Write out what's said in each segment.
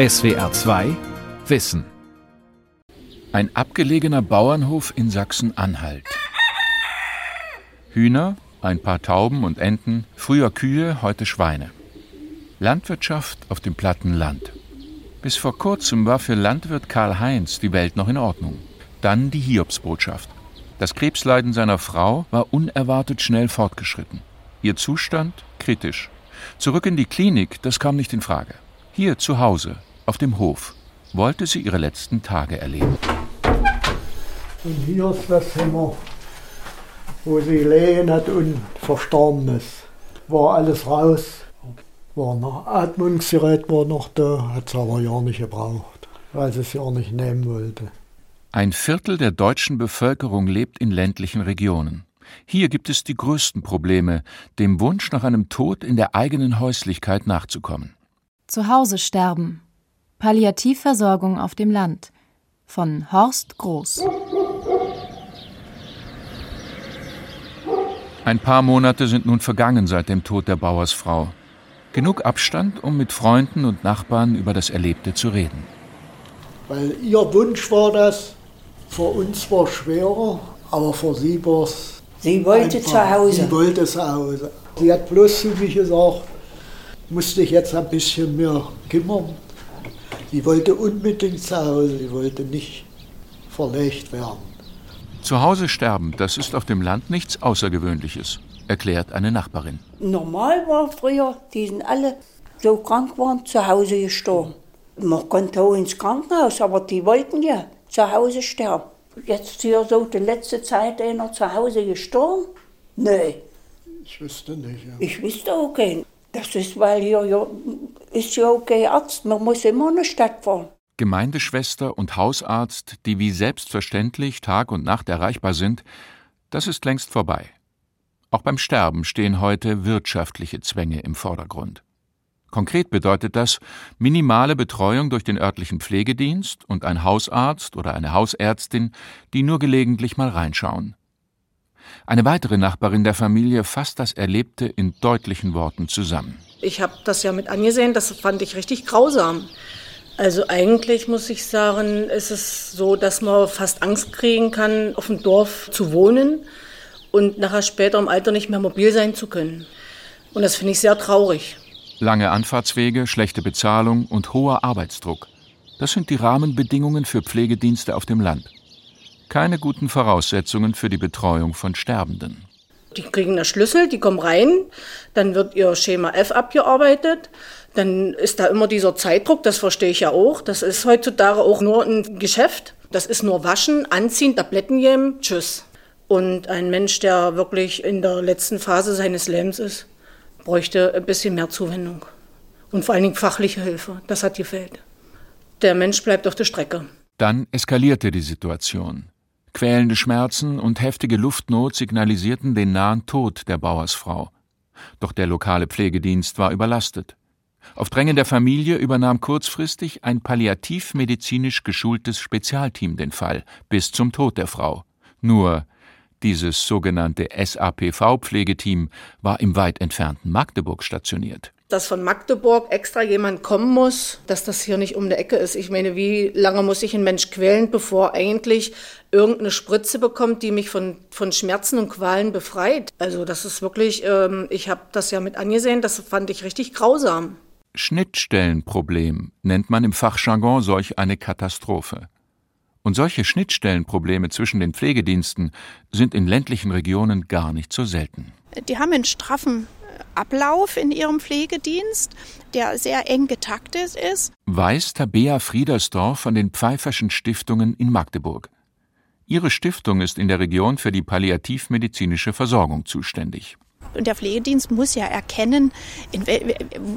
SWR 2 Wissen. Ein abgelegener Bauernhof in Sachsen-Anhalt. Hühner, ein paar Tauben und Enten, früher Kühe, heute Schweine. Landwirtschaft auf dem platten Land. Bis vor kurzem war für Landwirt Karl Heinz die Welt noch in Ordnung. Dann die Hiobsbotschaft. Das Krebsleiden seiner Frau war unerwartet schnell fortgeschritten. Ihr Zustand kritisch. Zurück in die Klinik, das kam nicht in Frage. Hier zu Hause, auf dem Hof, wollte sie ihre letzten Tage erleben. Und hier ist das Zimmer, wo sie gelegen hat und verstorben ist. War alles raus. War noch Atmungsgerät war noch da, hat sie aber ja nicht gebraucht, weil sie es ja nicht nehmen wollte. Ein Viertel der deutschen Bevölkerung lebt in ländlichen Regionen. Hier gibt es die größten Probleme, dem Wunsch nach einem Tod in der eigenen Häuslichkeit nachzukommen. Zu Hause sterben. Palliativversorgung auf dem Land. Von Horst Groß. Ein paar Monate sind nun vergangen seit dem Tod der Bauersfrau. Genug Abstand, um mit Freunden und Nachbarn über das Erlebte zu reden. Weil ihr Wunsch war das, für uns war es schwerer, aber für sie war es. Sie wollte einfach, zu Hause. Sie wollte zu Hause. Sie hat bloß zu mir gesagt, musste ich jetzt ein bisschen mehr kümmern. Sie wollte unbedingt zu Hause, sie wollte nicht verlegt werden. Zu Hause sterben, das ist auf dem Land nichts Außergewöhnliches, erklärt eine Nachbarin. Normal war früher, die sind alle so krank waren, zu Hause gestorben. Man konnte auch ins Krankenhaus, aber die wollten ja zu Hause sterben. Jetzt hier so die letzte Zeit einer zu Hause gestorben? Nee, Ich wüsste nicht. Ja. ich wüsste auch keinen. Das ist, weil hier ja, ist ja auch kein Arzt, man muss immer in die Stadt fahren. Gemeindeschwester und Hausarzt, die wie selbstverständlich Tag und Nacht erreichbar sind, das ist längst vorbei. Auch beim Sterben stehen heute wirtschaftliche Zwänge im Vordergrund. Konkret bedeutet das minimale Betreuung durch den örtlichen Pflegedienst und ein Hausarzt oder eine Hausärztin, die nur gelegentlich mal reinschauen. Eine weitere Nachbarin der Familie fasst das Erlebte in deutlichen Worten zusammen. Ich habe das ja mit angesehen, das fand ich richtig grausam. Also eigentlich muss ich sagen, ist es so, dass man fast Angst kriegen kann, auf dem Dorf zu wohnen und nachher später im Alter nicht mehr mobil sein zu können. Und das finde ich sehr traurig. Lange Anfahrtswege, schlechte Bezahlung und hoher Arbeitsdruck. Das sind die Rahmenbedingungen für Pflegedienste auf dem Land. Keine guten Voraussetzungen für die Betreuung von Sterbenden. Die kriegen einen Schlüssel, die kommen rein, dann wird ihr Schema F abgearbeitet, dann ist da immer dieser Zeitdruck, das verstehe ich ja auch. Das ist heutzutage auch nur ein Geschäft. Das ist nur Waschen, Anziehen, Tabletten geben, tschüss. Und ein Mensch, der wirklich in der letzten Phase seines Lebens ist, bräuchte ein bisschen mehr Zuwendung. Und vor allen Dingen fachliche Hilfe, das hat gefehlt. Der Mensch bleibt auf der Strecke. Dann eskalierte die Situation. Quälende Schmerzen und heftige Luftnot signalisierten den nahen Tod der Bauersfrau. Doch der lokale Pflegedienst war überlastet. Auf Drängen der Familie übernahm kurzfristig ein palliativmedizinisch geschultes Spezialteam den Fall bis zum Tod der Frau. Nur dieses sogenannte SAPV-Pflegeteam war im weit entfernten Magdeburg stationiert. Dass von Magdeburg extra jemand kommen muss, dass das hier nicht um die Ecke ist. Ich meine, wie lange muss sich ein Mensch quälen, bevor eigentlich irgendeine Spritze bekommt, die mich von, von Schmerzen und Qualen befreit? Also das ist wirklich, ähm, ich habe das ja mit angesehen, das fand ich richtig grausam. Schnittstellenproblem nennt man im Fachjargon solch eine Katastrophe. Und solche Schnittstellenprobleme zwischen den Pflegediensten sind in ländlichen Regionen gar nicht so selten. Die haben einen straffen Ablauf in ihrem Pflegedienst, der sehr eng getaktet ist. Weiß Tabea Friedersdorf von den Pfeifferschen Stiftungen in Magdeburg. Ihre Stiftung ist in der Region für die palliativmedizinische Versorgung zuständig. Und der Pflegedienst muss ja erkennen,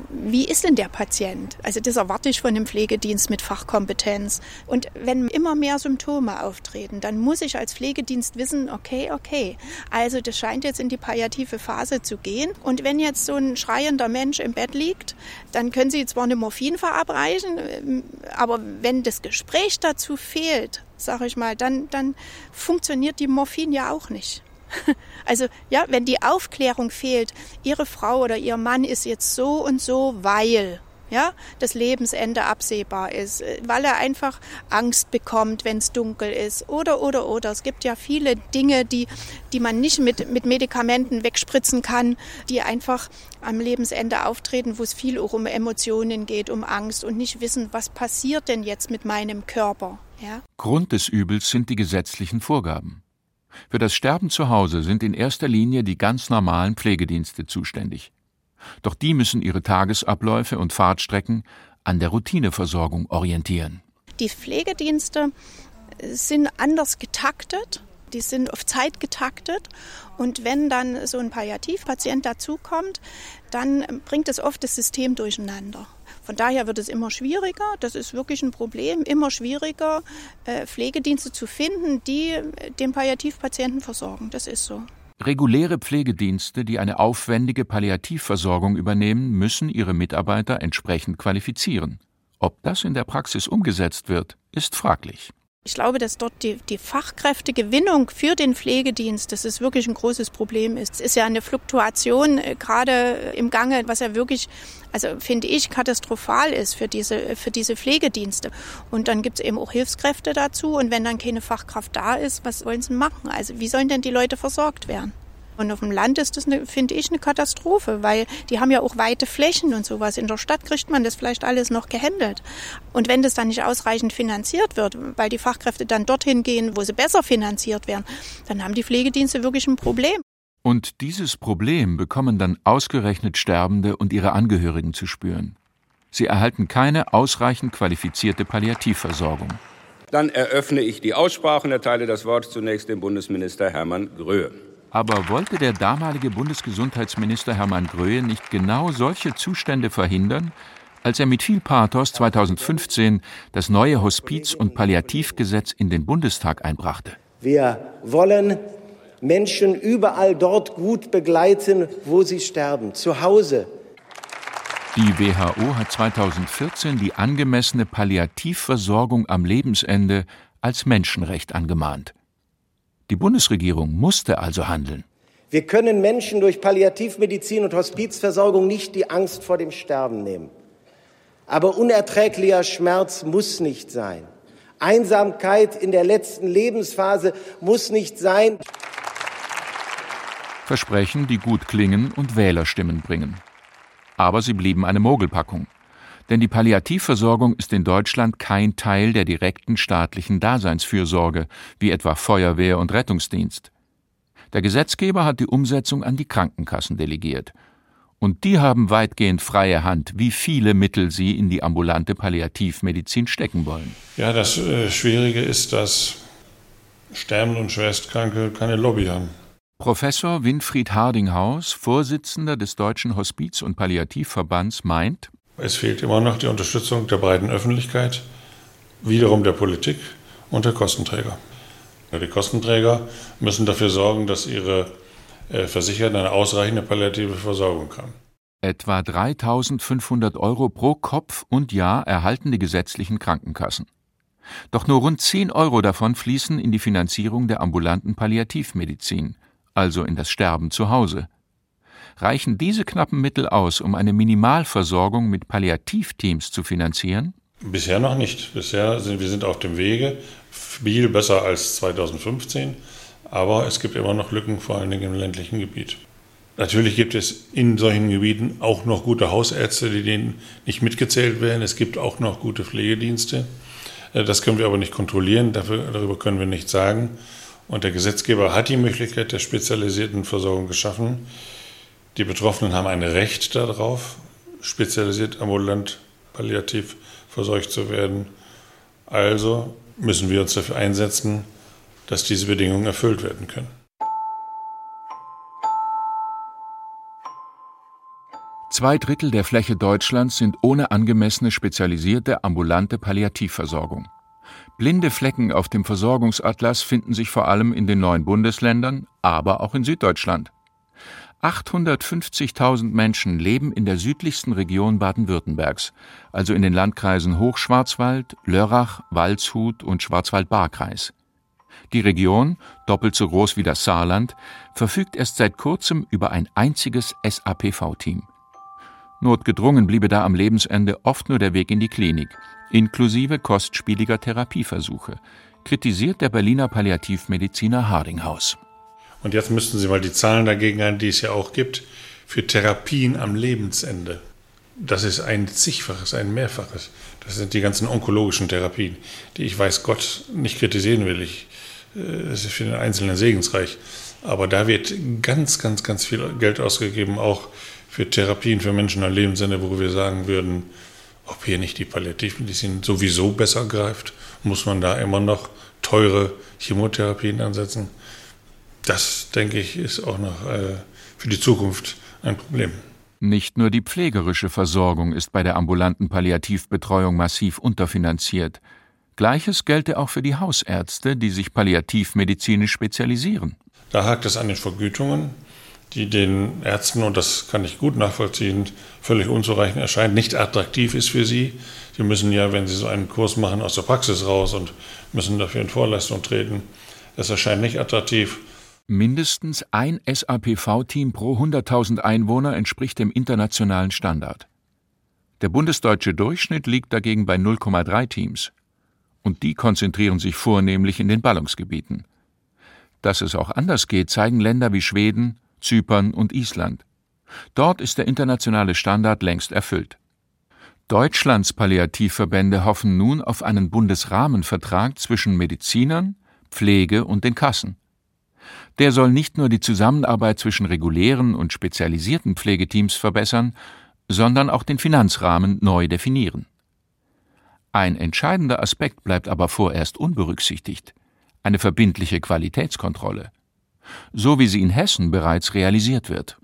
wie ist denn der Patient? Also das erwarte ich von dem Pflegedienst mit Fachkompetenz. Und wenn immer mehr Symptome auftreten, dann muss ich als Pflegedienst wissen, okay, okay, also das scheint jetzt in die palliative Phase zu gehen. Und wenn jetzt so ein schreiender Mensch im Bett liegt, dann können Sie zwar eine Morphin verabreichen, aber wenn das Gespräch dazu fehlt, sage ich mal, dann, dann funktioniert die Morphin ja auch nicht. Also ja, wenn die Aufklärung fehlt, ihre Frau oder ihr Mann ist jetzt so und so, weil, ja, das Lebensende absehbar ist, äh, weil er einfach Angst bekommt, wenn es dunkel ist oder, oder, oder. Es gibt ja viele Dinge, die, die man nicht mit, mit Medikamenten wegspritzen kann, die einfach am Lebensende auftreten, wo es viel auch um Emotionen geht, um Angst und nicht wissen, was passiert denn jetzt mit meinem Körper. Ja? Grund des Übels sind die gesetzlichen Vorgaben. Für das Sterben zu Hause sind in erster Linie die ganz normalen Pflegedienste zuständig. Doch die müssen ihre Tagesabläufe und Fahrtstrecken an der Routineversorgung orientieren. Die Pflegedienste sind anders getaktet, die sind auf Zeit getaktet und wenn dann so ein Palliativpatient dazukommt, dann bringt es oft das System durcheinander. Von daher wird es immer schwieriger, das ist wirklich ein Problem, immer schwieriger, äh, Pflegedienste zu finden, die den Palliativpatienten versorgen. Das ist so. Reguläre Pflegedienste, die eine aufwendige Palliativversorgung übernehmen, müssen ihre Mitarbeiter entsprechend qualifizieren. Ob das in der Praxis umgesetzt wird, ist fraglich. Ich glaube, dass dort die, die Fachkräftegewinnung für den Pflegedienst, das ist wirklich ein großes Problem ist. Es ist ja eine Fluktuation äh, gerade im Gange, was ja wirklich, also finde ich, katastrophal ist für diese, für diese Pflegedienste. Und dann gibt es eben auch Hilfskräfte dazu. Und wenn dann keine Fachkraft da ist, was wollen sie machen? Also wie sollen denn die Leute versorgt werden? Und auf dem Land ist das, finde ich, eine Katastrophe, weil die haben ja auch weite Flächen und sowas. In der Stadt kriegt man das vielleicht alles noch gehandelt. Und wenn das dann nicht ausreichend finanziert wird, weil die Fachkräfte dann dorthin gehen, wo sie besser finanziert werden, dann haben die Pflegedienste wirklich ein Problem. Und dieses Problem bekommen dann ausgerechnet Sterbende und ihre Angehörigen zu spüren. Sie erhalten keine ausreichend qualifizierte Palliativversorgung. Dann eröffne ich die Aussprache und erteile das Wort zunächst dem Bundesminister Hermann Gröhe. Aber wollte der damalige Bundesgesundheitsminister Hermann Gröhe nicht genau solche Zustände verhindern, als er mit viel Pathos 2015 das neue Hospiz- und Palliativgesetz in den Bundestag einbrachte? Wir wollen Menschen überall dort gut begleiten, wo sie sterben, zu Hause. Die WHO hat 2014 die angemessene Palliativversorgung am Lebensende als Menschenrecht angemahnt. Die Bundesregierung musste also handeln. Wir können Menschen durch Palliativmedizin und Hospizversorgung nicht die Angst vor dem Sterben nehmen. Aber unerträglicher Schmerz muss nicht sein. Einsamkeit in der letzten Lebensphase muss nicht sein. Versprechen, die gut klingen und Wählerstimmen bringen. Aber sie blieben eine Mogelpackung. Denn die Palliativversorgung ist in Deutschland kein Teil der direkten staatlichen Daseinsfürsorge, wie etwa Feuerwehr und Rettungsdienst. Der Gesetzgeber hat die Umsetzung an die Krankenkassen delegiert. Und die haben weitgehend freie Hand, wie viele Mittel sie in die ambulante Palliativmedizin stecken wollen. Ja, das äh, Schwierige ist, dass Sterbende und Schwerstkranke keine Lobby haben. Professor Winfried Hardinghaus, Vorsitzender des Deutschen Hospiz- und Palliativverbands, meint, es fehlt immer noch die Unterstützung der breiten Öffentlichkeit, wiederum der Politik und der Kostenträger. Die Kostenträger müssen dafür sorgen, dass ihre äh, Versicherten eine ausreichende palliative Versorgung haben. Etwa 3.500 Euro pro Kopf und Jahr erhalten die gesetzlichen Krankenkassen. Doch nur rund 10 Euro davon fließen in die Finanzierung der ambulanten Palliativmedizin, also in das Sterben zu Hause. Reichen diese knappen Mittel aus, um eine Minimalversorgung mit Palliativteams zu finanzieren? Bisher noch nicht. Bisher sind wir sind auf dem Wege, viel besser als 2015, aber es gibt immer noch Lücken, vor allen Dingen im ländlichen Gebiet. Natürlich gibt es in solchen Gebieten auch noch gute Hausärzte, die denen nicht mitgezählt werden. Es gibt auch noch gute Pflegedienste. Äh, das können wir aber nicht kontrollieren, dafür, darüber können wir nichts sagen. Und der Gesetzgeber hat die Möglichkeit der spezialisierten Versorgung geschaffen. Die Betroffenen haben ein Recht darauf, spezialisiert ambulant palliativ versorgt zu werden. Also müssen wir uns dafür einsetzen, dass diese Bedingungen erfüllt werden können. Zwei Drittel der Fläche Deutschlands sind ohne angemessene spezialisierte ambulante Palliativversorgung. Blinde Flecken auf dem Versorgungsatlas finden sich vor allem in den neuen Bundesländern, aber auch in Süddeutschland. 850.000 Menschen leben in der südlichsten Region Baden-Württembergs, also in den Landkreisen Hochschwarzwald, Lörrach, Waldshut und Schwarzwald-Baar-Kreis. Die Region, doppelt so groß wie das Saarland, verfügt erst seit kurzem über ein einziges SAPV-Team. Notgedrungen bliebe da am Lebensende oft nur der Weg in die Klinik, inklusive kostspieliger Therapieversuche, kritisiert der Berliner Palliativmediziner Hardinghaus. Und jetzt müssten Sie mal die Zahlen dagegen ein, die es ja auch gibt, für Therapien am Lebensende. Das ist ein zigfaches, ein mehrfaches. Das sind die ganzen onkologischen Therapien, die ich weiß Gott nicht kritisieren will. Ich, äh, das ist für den Einzelnen segensreich. Aber da wird ganz, ganz, ganz viel Geld ausgegeben, auch für Therapien für Menschen am Lebensende, wo wir sagen würden, ob hier nicht die Palliativmedizin sowieso besser greift, muss man da immer noch teure Chemotherapien ansetzen. Das, denke ich, ist auch noch äh, für die Zukunft ein Problem. Nicht nur die pflegerische Versorgung ist bei der ambulanten Palliativbetreuung massiv unterfinanziert. Gleiches gelte auch für die Hausärzte, die sich palliativmedizinisch spezialisieren. Da hakt es an den Vergütungen, die den Ärzten, und das kann ich gut nachvollziehen, völlig unzureichend erscheint, nicht attraktiv ist für sie. Sie müssen ja, wenn sie so einen Kurs machen, aus der Praxis raus und müssen dafür in Vorleistung treten. Das erscheint nicht attraktiv. Mindestens ein SAPV-Team pro 100.000 Einwohner entspricht dem internationalen Standard. Der bundesdeutsche Durchschnitt liegt dagegen bei 0,3 Teams. Und die konzentrieren sich vornehmlich in den Ballungsgebieten. Dass es auch anders geht, zeigen Länder wie Schweden, Zypern und Island. Dort ist der internationale Standard längst erfüllt. Deutschlands Palliativverbände hoffen nun auf einen Bundesrahmenvertrag zwischen Medizinern, Pflege und den Kassen. Der soll nicht nur die Zusammenarbeit zwischen regulären und spezialisierten Pflegeteams verbessern, sondern auch den Finanzrahmen neu definieren. Ein entscheidender Aspekt bleibt aber vorerst unberücksichtigt eine verbindliche Qualitätskontrolle, so wie sie in Hessen bereits realisiert wird.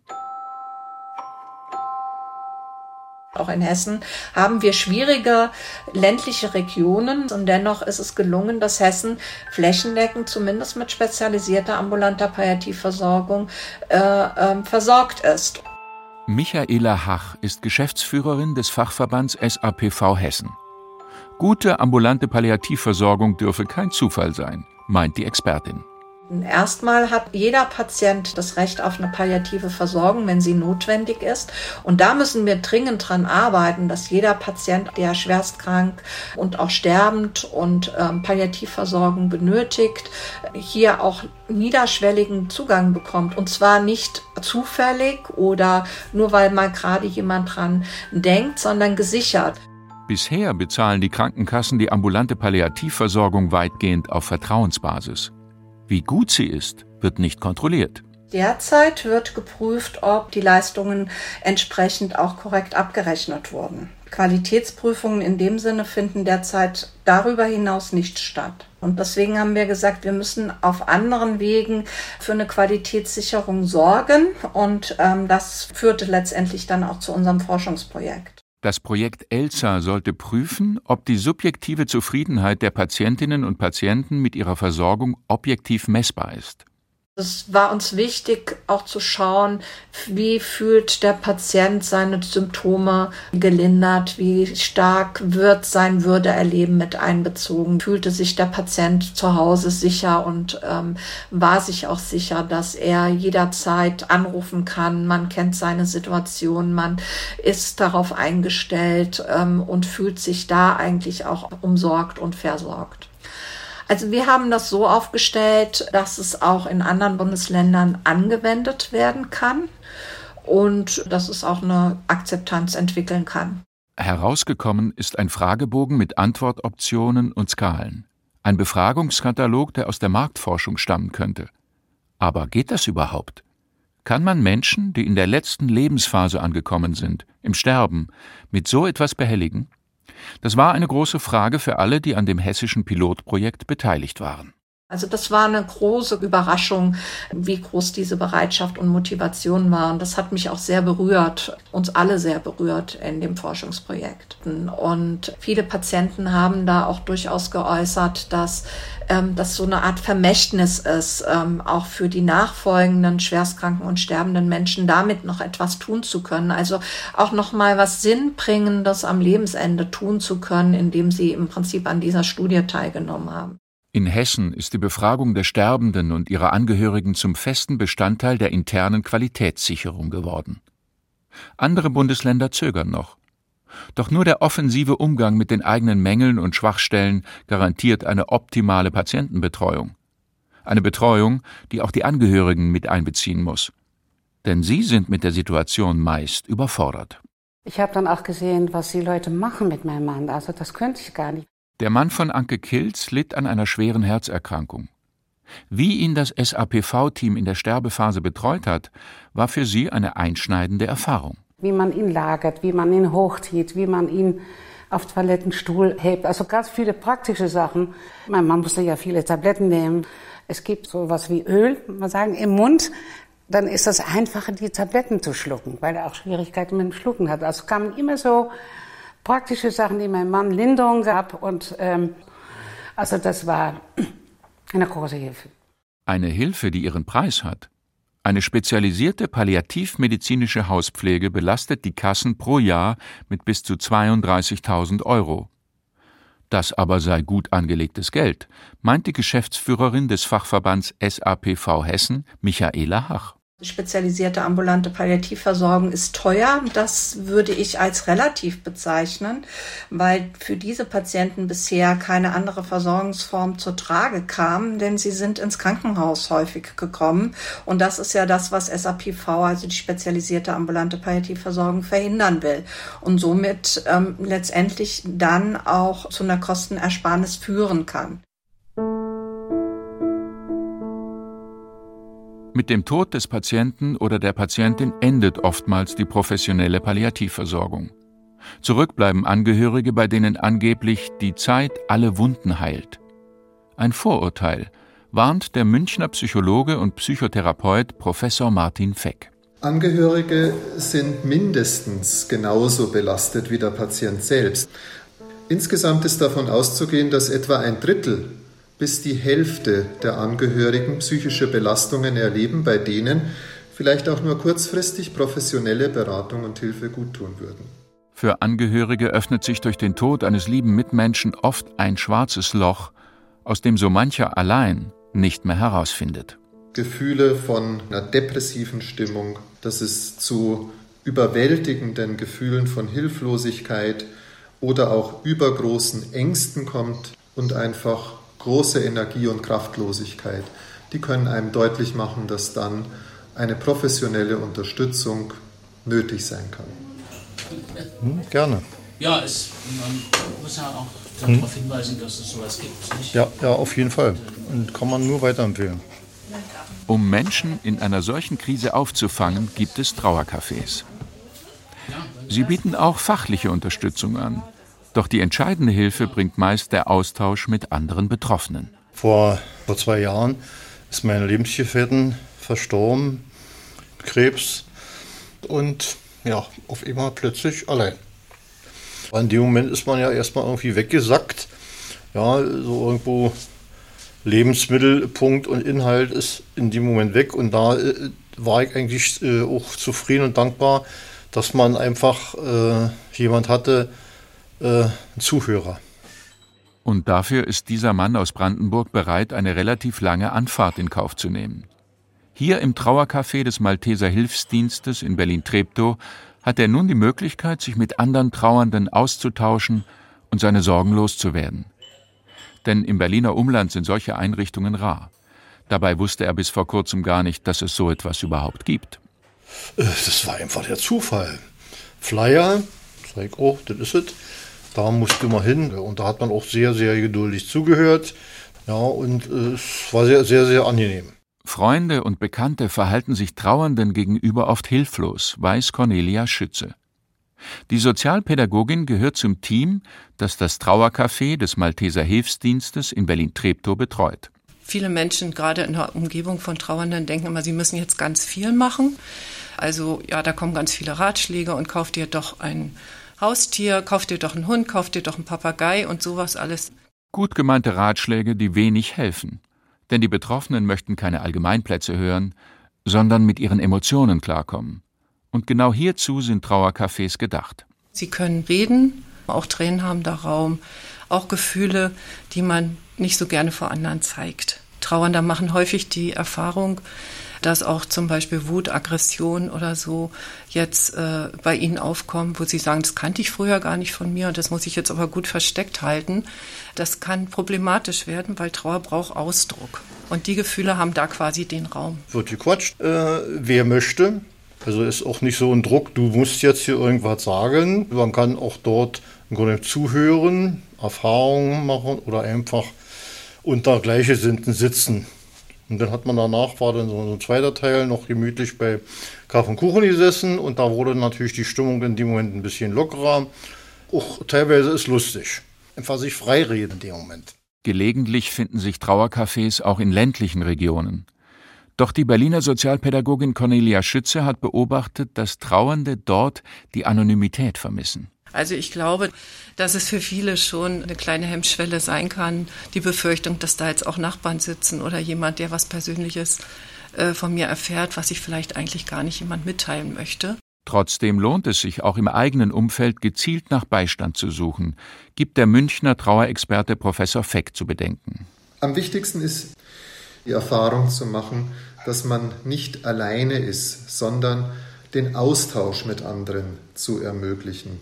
Auch in Hessen haben wir schwierige ländliche Regionen und dennoch ist es gelungen, dass Hessen flächendeckend zumindest mit spezialisierter ambulanter Palliativversorgung äh, äh, versorgt ist. Michaela Hach ist Geschäftsführerin des Fachverbands SAPV Hessen. Gute ambulante Palliativversorgung dürfe kein Zufall sein, meint die Expertin. Erstmal hat jeder Patient das Recht auf eine palliative Versorgung, wenn sie notwendig ist. Und da müssen wir dringend dran arbeiten, dass jeder Patient, der schwerstkrank und auch sterbend und ähm, Palliativversorgung benötigt, hier auch niederschwelligen Zugang bekommt. Und zwar nicht zufällig oder nur weil mal gerade jemand dran denkt, sondern gesichert. Bisher bezahlen die Krankenkassen die ambulante Palliativversorgung weitgehend auf Vertrauensbasis. Wie gut sie ist, wird nicht kontrolliert. Derzeit wird geprüft, ob die Leistungen entsprechend auch korrekt abgerechnet wurden. Qualitätsprüfungen in dem Sinne finden derzeit darüber hinaus nicht statt. Und deswegen haben wir gesagt, wir müssen auf anderen Wegen für eine Qualitätssicherung sorgen. Und ähm, das führte letztendlich dann auch zu unserem Forschungsprojekt. Das Projekt ELSA sollte prüfen, ob die subjektive Zufriedenheit der Patientinnen und Patienten mit ihrer Versorgung objektiv messbar ist. Es war uns wichtig, auch zu schauen, wie fühlt der Patient seine Symptome gelindert, wie stark wird sein Würdeerleben mit einbezogen, fühlte sich der Patient zu Hause sicher und ähm, war sich auch sicher, dass er jederzeit anrufen kann. Man kennt seine Situation, man ist darauf eingestellt ähm, und fühlt sich da eigentlich auch umsorgt und versorgt. Also wir haben das so aufgestellt, dass es auch in anderen Bundesländern angewendet werden kann und dass es auch eine Akzeptanz entwickeln kann. Herausgekommen ist ein Fragebogen mit Antwortoptionen und Skalen. Ein Befragungskatalog, der aus der Marktforschung stammen könnte. Aber geht das überhaupt? Kann man Menschen, die in der letzten Lebensphase angekommen sind, im Sterben, mit so etwas behelligen? Das war eine große Frage für alle, die an dem hessischen Pilotprojekt beteiligt waren. Also das war eine große Überraschung, wie groß diese Bereitschaft und Motivation war. Und das hat mich auch sehr berührt, uns alle sehr berührt in dem Forschungsprojekt. Und viele Patienten haben da auch durchaus geäußert, dass ähm, das so eine Art Vermächtnis ist, ähm, auch für die nachfolgenden schwerstkranken und sterbenden Menschen damit noch etwas tun zu können. Also auch noch mal was Sinnbringendes am Lebensende tun zu können, indem sie im Prinzip an dieser Studie teilgenommen haben. In Hessen ist die Befragung der Sterbenden und ihrer Angehörigen zum festen Bestandteil der internen Qualitätssicherung geworden. Andere Bundesländer zögern noch. Doch nur der offensive Umgang mit den eigenen Mängeln und Schwachstellen garantiert eine optimale Patientenbetreuung. Eine Betreuung, die auch die Angehörigen mit einbeziehen muss. Denn sie sind mit der Situation meist überfordert. Ich habe dann auch gesehen, was die Leute machen mit meinem Mann. Also das könnte ich gar nicht. Der Mann von Anke Kilz litt an einer schweren Herzerkrankung. Wie ihn das SAPV-Team in der Sterbephase betreut hat, war für sie eine einschneidende Erfahrung. Wie man ihn lagert, wie man ihn hochzieht, wie man ihn auf Toilettenstuhl hebt. Also ganz viele praktische Sachen. Mein Mann musste ja viele Tabletten nehmen. Es gibt sowas wie Öl, man sagen, im Mund. Dann ist das einfacher, die Tabletten zu schlucken, weil er auch Schwierigkeiten mit dem Schlucken hat. Also kamen immer so praktische Sachen, die mein Mann Linderung gab. Und ähm, also das war eine große Hilfe. Eine Hilfe, die ihren Preis hat. Eine spezialisierte palliativmedizinische Hauspflege belastet die Kassen pro Jahr mit bis zu 32.000 Euro. Das aber sei gut angelegtes Geld, meint die Geschäftsführerin des Fachverbands SAPV Hessen, Michaela Hach. Spezialisierte ambulante Palliativversorgung ist teuer. Das würde ich als relativ bezeichnen, weil für diese Patienten bisher keine andere Versorgungsform zur Trage kam, denn sie sind ins Krankenhaus häufig gekommen. Und das ist ja das, was SAPV, also die spezialisierte ambulante Palliativversorgung, verhindern will. Und somit ähm, letztendlich dann auch zu einer Kostenersparnis führen kann. Mit dem Tod des Patienten oder der Patientin endet oftmals die professionelle Palliativversorgung. Zurück bleiben Angehörige, bei denen angeblich die Zeit alle Wunden heilt. Ein Vorurteil, warnt der Münchner Psychologe und Psychotherapeut Professor Martin Feck. Angehörige sind mindestens genauso belastet wie der Patient selbst. Insgesamt ist davon auszugehen, dass etwa ein Drittel bis die Hälfte der Angehörigen psychische Belastungen erleben, bei denen vielleicht auch nur kurzfristig professionelle Beratung und Hilfe guttun würden. Für Angehörige öffnet sich durch den Tod eines lieben Mitmenschen oft ein schwarzes Loch, aus dem so mancher allein nicht mehr herausfindet. Gefühle von einer depressiven Stimmung, dass es zu überwältigenden Gefühlen von Hilflosigkeit oder auch übergroßen Ängsten kommt und einfach große Energie und Kraftlosigkeit, die können einem deutlich machen, dass dann eine professionelle Unterstützung nötig sein kann. Hm, gerne. Ja, es, man muss ja auch darauf hm. hinweisen, dass es sowas gibt. Nicht? Ja, ja, auf jeden Fall. Und kann man nur weiterempfehlen. Um Menschen in einer solchen Krise aufzufangen, gibt es Trauercafés. Sie bieten auch fachliche Unterstützung an. Doch die entscheidende Hilfe bringt meist der Austausch mit anderen Betroffenen. Vor, vor zwei Jahren ist meine Lebensgefährtin verstorben, Krebs und ja, auf einmal plötzlich allein. In dem Moment ist man ja erstmal irgendwie weggesackt. Ja, so irgendwo Lebensmittelpunkt und Inhalt ist in dem Moment weg und da äh, war ich eigentlich äh, auch zufrieden und dankbar, dass man einfach äh, jemand hatte, äh, Zuhörer. Und dafür ist dieser Mann aus Brandenburg bereit, eine relativ lange Anfahrt in Kauf zu nehmen. Hier im Trauercafé des Malteser Hilfsdienstes in Berlin-Treptow hat er nun die Möglichkeit, sich mit anderen Trauernden auszutauschen und seine Sorgen loszuwerden. Denn im Berliner Umland sind solche Einrichtungen rar. Dabei wusste er bis vor kurzem gar nicht, dass es so etwas überhaupt gibt. Äh, das war einfach der Zufall. Flyer, sag ich, oh, das ist es da musste man hin und da hat man auch sehr, sehr geduldig zugehört. Ja, und äh, es war sehr, sehr, sehr angenehm. Freunde und Bekannte verhalten sich Trauernden gegenüber oft hilflos, weiß Cornelia Schütze. Die Sozialpädagogin gehört zum Team, das das Trauercafé des Malteser Hilfsdienstes in Berlin-Treptow betreut. Viele Menschen, gerade in der Umgebung von Trauernden, denken immer, sie müssen jetzt ganz viel machen. Also ja, da kommen ganz viele Ratschläge und kauft ihr doch ein Haustier, kauf dir doch einen Hund, kauf dir doch einen Papagei und sowas alles. Gut gemeinte Ratschläge, die wenig helfen. Denn die Betroffenen möchten keine Allgemeinplätze hören, sondern mit ihren Emotionen klarkommen. Und genau hierzu sind Trauercafés gedacht. Sie können reden, auch Tränen haben da Raum, auch Gefühle, die man nicht so gerne vor anderen zeigt. Trauernder machen häufig die Erfahrung, dass auch zum Beispiel Wut, Aggression oder so jetzt äh, bei Ihnen aufkommen, wo Sie sagen, das kannte ich früher gar nicht von mir und das muss ich jetzt aber gut versteckt halten. Das kann problematisch werden, weil Trauer braucht Ausdruck. Und die Gefühle haben da quasi den Raum. Wird gequatscht, äh, wer möchte. Also ist auch nicht so ein Druck, du musst jetzt hier irgendwas sagen. Man kann auch dort im Grunde zuhören, Erfahrungen machen oder einfach unter Gleichgesinnten sitzen. Und dann hat man danach, war dann so ein zweiter Teil noch gemütlich bei Kaffee und Kuchen gesessen und da wurde natürlich die Stimmung in dem Moment ein bisschen lockerer. Auch teilweise ist lustig. Einfach sich freireden in dem Moment. Gelegentlich finden sich Trauercafés auch in ländlichen Regionen. Doch die Berliner Sozialpädagogin Cornelia Schütze hat beobachtet, dass Trauernde dort die Anonymität vermissen. Also ich glaube, dass es für viele schon eine kleine Hemmschwelle sein kann, die Befürchtung, dass da jetzt auch Nachbarn sitzen oder jemand, der was Persönliches äh, von mir erfährt, was ich vielleicht eigentlich gar nicht jemand mitteilen möchte. Trotzdem lohnt es sich auch im eigenen Umfeld gezielt nach Beistand zu suchen, gibt der Münchner Trauerexperte Professor Feck zu bedenken. Am wichtigsten ist die Erfahrung zu machen, dass man nicht alleine ist, sondern den Austausch mit anderen zu ermöglichen.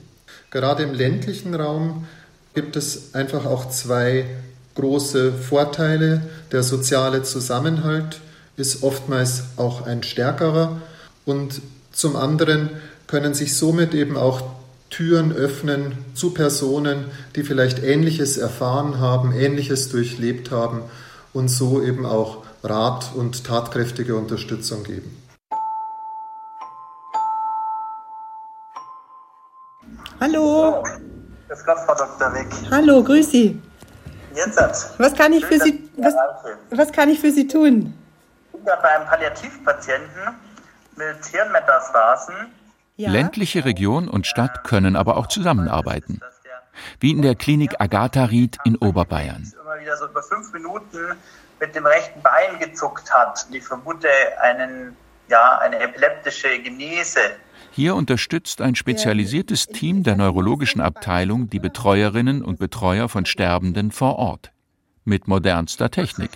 Gerade im ländlichen Raum gibt es einfach auch zwei große Vorteile. Der soziale Zusammenhalt ist oftmals auch ein stärkerer und zum anderen können sich somit eben auch Türen öffnen zu Personen, die vielleicht Ähnliches erfahren haben, Ähnliches durchlebt haben und so eben auch Rat und tatkräftige Unterstützung geben. Hallo. Grüß Gott, Frau Dr. Wick. Hallo, grüß Sie. Jetzt hat's. Was kann ich Schön, für Sie was, was kann ich für Sie tun? Ich bin ja bei einem Palliativpatienten mit Hirnmetastasen. Ja. Ländliche Region und Stadt können aber auch zusammenarbeiten. Wie in der Klinik Agatha Ried in Oberbayern. Immer wieder so über fünf Minuten mit dem rechten Bein gezuckt hat. Ich vermute einen, ja, eine epileptische Genese. Hier unterstützt ein spezialisiertes Team der neurologischen Abteilung die Betreuerinnen und Betreuer von Sterbenden vor Ort. Mit modernster Technik.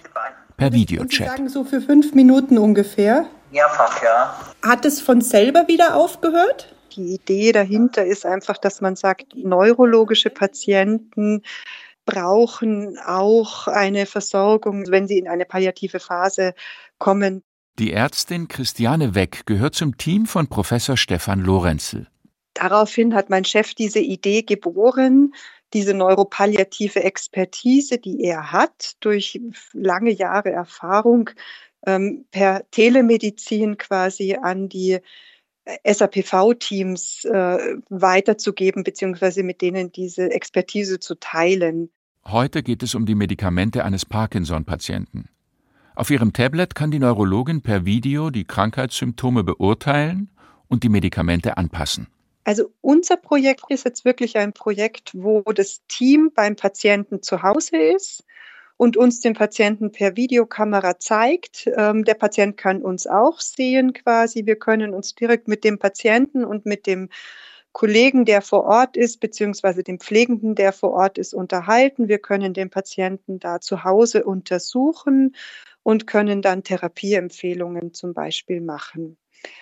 Per Videochat. Sie sagen so für fünf Minuten ungefähr. Mehrfach, ja. Hat es von selber wieder aufgehört? Die Idee dahinter ist einfach, dass man sagt, neurologische Patienten brauchen auch eine Versorgung, wenn sie in eine palliative Phase kommen. Die Ärztin Christiane Weck gehört zum Team von Professor Stefan Lorenzel. Daraufhin hat mein Chef diese Idee geboren, diese neuropalliative Expertise, die er hat, durch lange Jahre Erfahrung ähm, per Telemedizin quasi an die SAPV-Teams äh, weiterzugeben, beziehungsweise mit denen diese Expertise zu teilen. Heute geht es um die Medikamente eines Parkinson-Patienten. Auf ihrem Tablet kann die Neurologin per Video die Krankheitssymptome beurteilen und die Medikamente anpassen. Also unser Projekt ist jetzt wirklich ein Projekt, wo das Team beim Patienten zu Hause ist und uns den Patienten per Videokamera zeigt. Ähm, der Patient kann uns auch sehen quasi. Wir können uns direkt mit dem Patienten und mit dem Kollegen, der vor Ort ist, beziehungsweise dem Pflegenden, der vor Ort ist, unterhalten. Wir können den Patienten da zu Hause untersuchen und können dann Therapieempfehlungen zum Beispiel machen.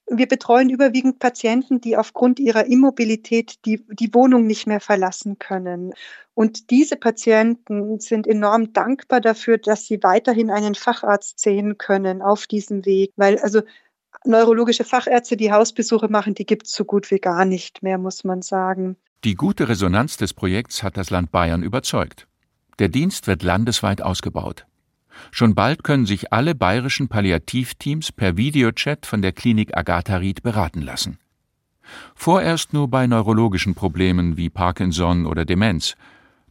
Wir betreuen überwiegend Patienten, die aufgrund ihrer Immobilität die, die Wohnung nicht mehr verlassen können. Und diese Patienten sind enorm dankbar dafür, dass sie weiterhin einen Facharzt sehen können auf diesem Weg, weil also neurologische Fachärzte, die Hausbesuche machen, die gibt es so gut wie gar nicht mehr, muss man sagen. Die gute Resonanz des Projekts hat das Land Bayern überzeugt. Der Dienst wird landesweit ausgebaut. Schon bald können sich alle bayerischen Palliativteams per Videochat von der Klinik Agatha Ried beraten lassen. Vorerst nur bei neurologischen Problemen wie Parkinson oder Demenz.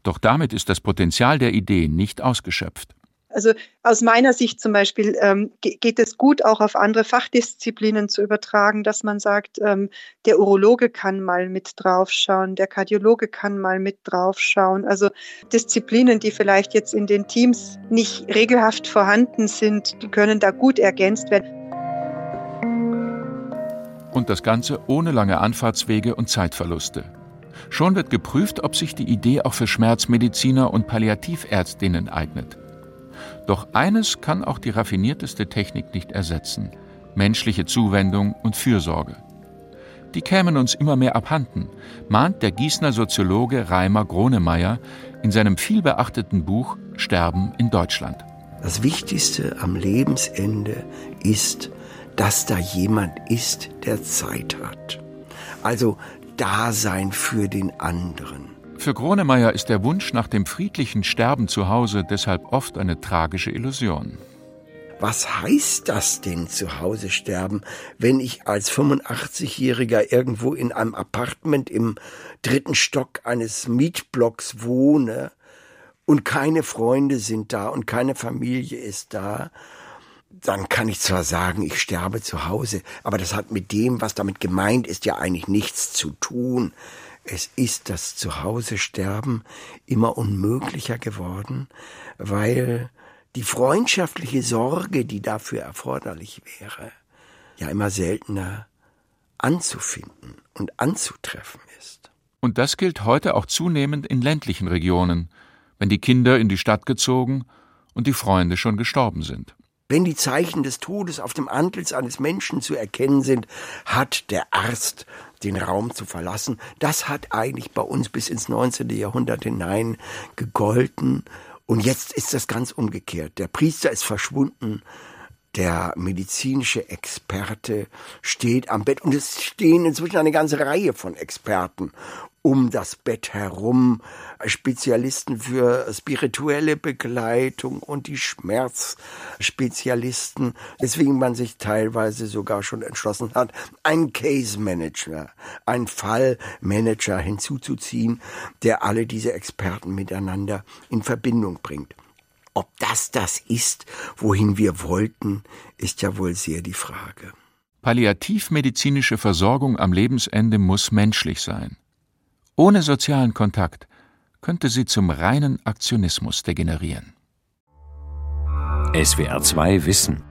Doch damit ist das Potenzial der Idee nicht ausgeschöpft. Also aus meiner Sicht zum Beispiel ähm, geht es gut, auch auf andere Fachdisziplinen zu übertragen, dass man sagt, ähm, der Urologe kann mal mit draufschauen, der Kardiologe kann mal mit draufschauen. Also Disziplinen, die vielleicht jetzt in den Teams nicht regelhaft vorhanden sind, die können da gut ergänzt werden. Und das Ganze ohne lange Anfahrtswege und Zeitverluste. Schon wird geprüft, ob sich die Idee auch für Schmerzmediziner und Palliativärztinnen eignet. Doch eines kann auch die raffinierteste Technik nicht ersetzen: menschliche Zuwendung und Fürsorge. Die kämen uns immer mehr abhanden, mahnt der Gießener Soziologe Reimer Gronemeyer in seinem vielbeachteten Buch Sterben in Deutschland. Das Wichtigste am Lebensende ist, dass da jemand ist, der Zeit hat. Also Dasein für den anderen. Für Gronemeyer ist der Wunsch nach dem friedlichen Sterben zu Hause deshalb oft eine tragische Illusion. Was heißt das denn zu Hause sterben, wenn ich als 85-Jähriger irgendwo in einem Apartment im dritten Stock eines Mietblocks wohne und keine Freunde sind da und keine Familie ist da? Dann kann ich zwar sagen, ich sterbe zu Hause, aber das hat mit dem, was damit gemeint ist, ja eigentlich nichts zu tun. Es ist das Zuhause sterben immer unmöglicher geworden, weil die freundschaftliche Sorge, die dafür erforderlich wäre, ja immer seltener anzufinden und anzutreffen ist. Und das gilt heute auch zunehmend in ländlichen Regionen, wenn die Kinder in die Stadt gezogen und die Freunde schon gestorben sind. Wenn die Zeichen des Todes auf dem Antlitz eines Menschen zu erkennen sind, hat der Arzt den Raum zu verlassen. Das hat eigentlich bei uns bis ins 19. Jahrhundert hinein gegolten. Und jetzt ist das ganz umgekehrt. Der Priester ist verschwunden, der medizinische Experte steht am Bett und es stehen inzwischen eine ganze Reihe von Experten um das Bett herum, Spezialisten für spirituelle Begleitung und die Schmerzspezialisten, weswegen man sich teilweise sogar schon entschlossen hat, einen Case Manager, einen Fallmanager hinzuzuziehen, der alle diese Experten miteinander in Verbindung bringt. Ob das das ist, wohin wir wollten, ist ja wohl sehr die Frage. Palliativmedizinische Versorgung am Lebensende muss menschlich sein. Ohne sozialen Kontakt könnte sie zum reinen Aktionismus degenerieren. SWR 2 Wissen.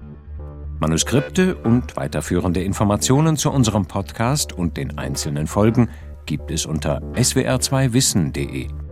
Manuskripte und weiterführende Informationen zu unserem Podcast und den einzelnen Folgen gibt es unter swr2wissen.de.